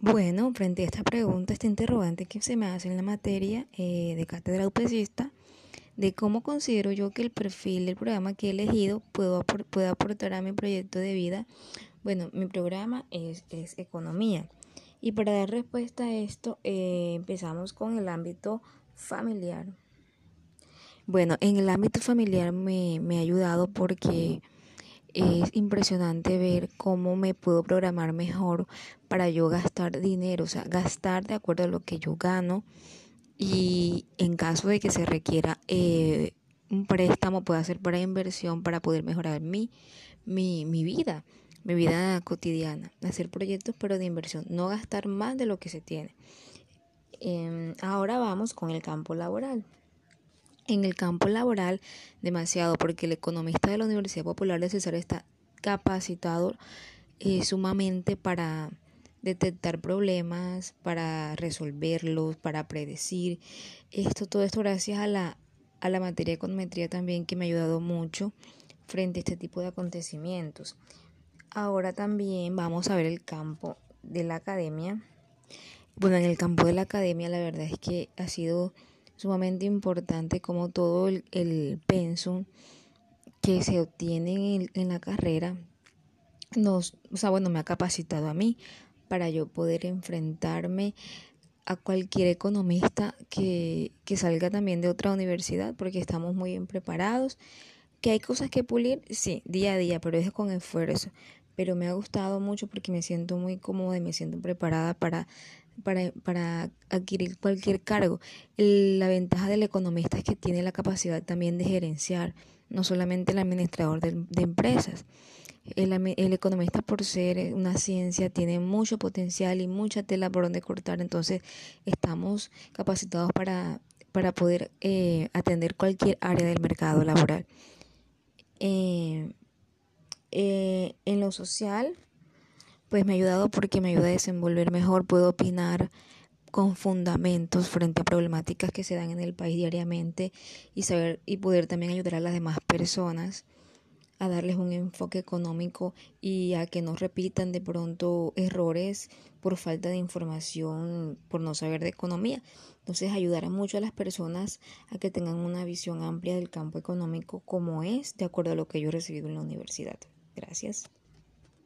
Bueno, frente a esta pregunta, esta interrogante que se me hace en la materia eh, de cátedra UPCista, de cómo considero yo que el perfil del programa que he elegido puedo, puede aportar a mi proyecto de vida. Bueno, mi programa es, es economía. Y para dar respuesta a esto, eh, empezamos con el ámbito familiar. Bueno, en el ámbito familiar me, me ha ayudado porque es impresionante ver cómo me puedo programar mejor para yo gastar dinero, o sea, gastar de acuerdo a lo que yo gano y en caso de que se requiera eh, un préstamo puede ser para inversión para poder mejorar mi, mi, mi vida, mi vida cotidiana, hacer proyectos pero de inversión, no gastar más de lo que se tiene. Em, ahora vamos con el campo laboral en el campo laboral demasiado, porque el economista de la Universidad Popular de César está capacitado eh, sumamente para detectar problemas, para resolverlos, para predecir. Esto, todo esto gracias a la, a la materia de econometría también que me ha ayudado mucho frente a este tipo de acontecimientos. Ahora también vamos a ver el campo de la academia. Bueno, en el campo de la academia la verdad es que ha sido sumamente importante como todo el, el pensum que se obtiene en, la carrera nos, o sea, bueno, me ha capacitado a mí para yo poder enfrentarme a cualquier economista que, que salga también de otra universidad, porque estamos muy bien preparados. Que hay cosas que pulir, sí, día a día, pero es con esfuerzo. Pero me ha gustado mucho porque me siento muy cómoda y me siento preparada para para, para adquirir cualquier cargo. la ventaja del economista es que tiene la capacidad también de gerenciar, no solamente el administrador de, empresas. El, el, economista por ser una ciencia tiene mucho potencial y mucha tela por donde cortar, entonces estamos capacitados para, para poder eh, atender cualquier área del mercado laboral. Eh, eh, en lo social, pues me ha ayudado porque me ayuda a desenvolver mejor, puedo opinar con fundamentos frente a problemáticas que se dan en el país diariamente y saber y poder también ayudar a las demás personas a darles un enfoque económico y a que no repitan de pronto errores por falta de información, por no saber de economía. Entonces ayudará mucho a las personas a que tengan una visión amplia del campo económico como es de acuerdo a lo que yo he recibido en la universidad. Gracias.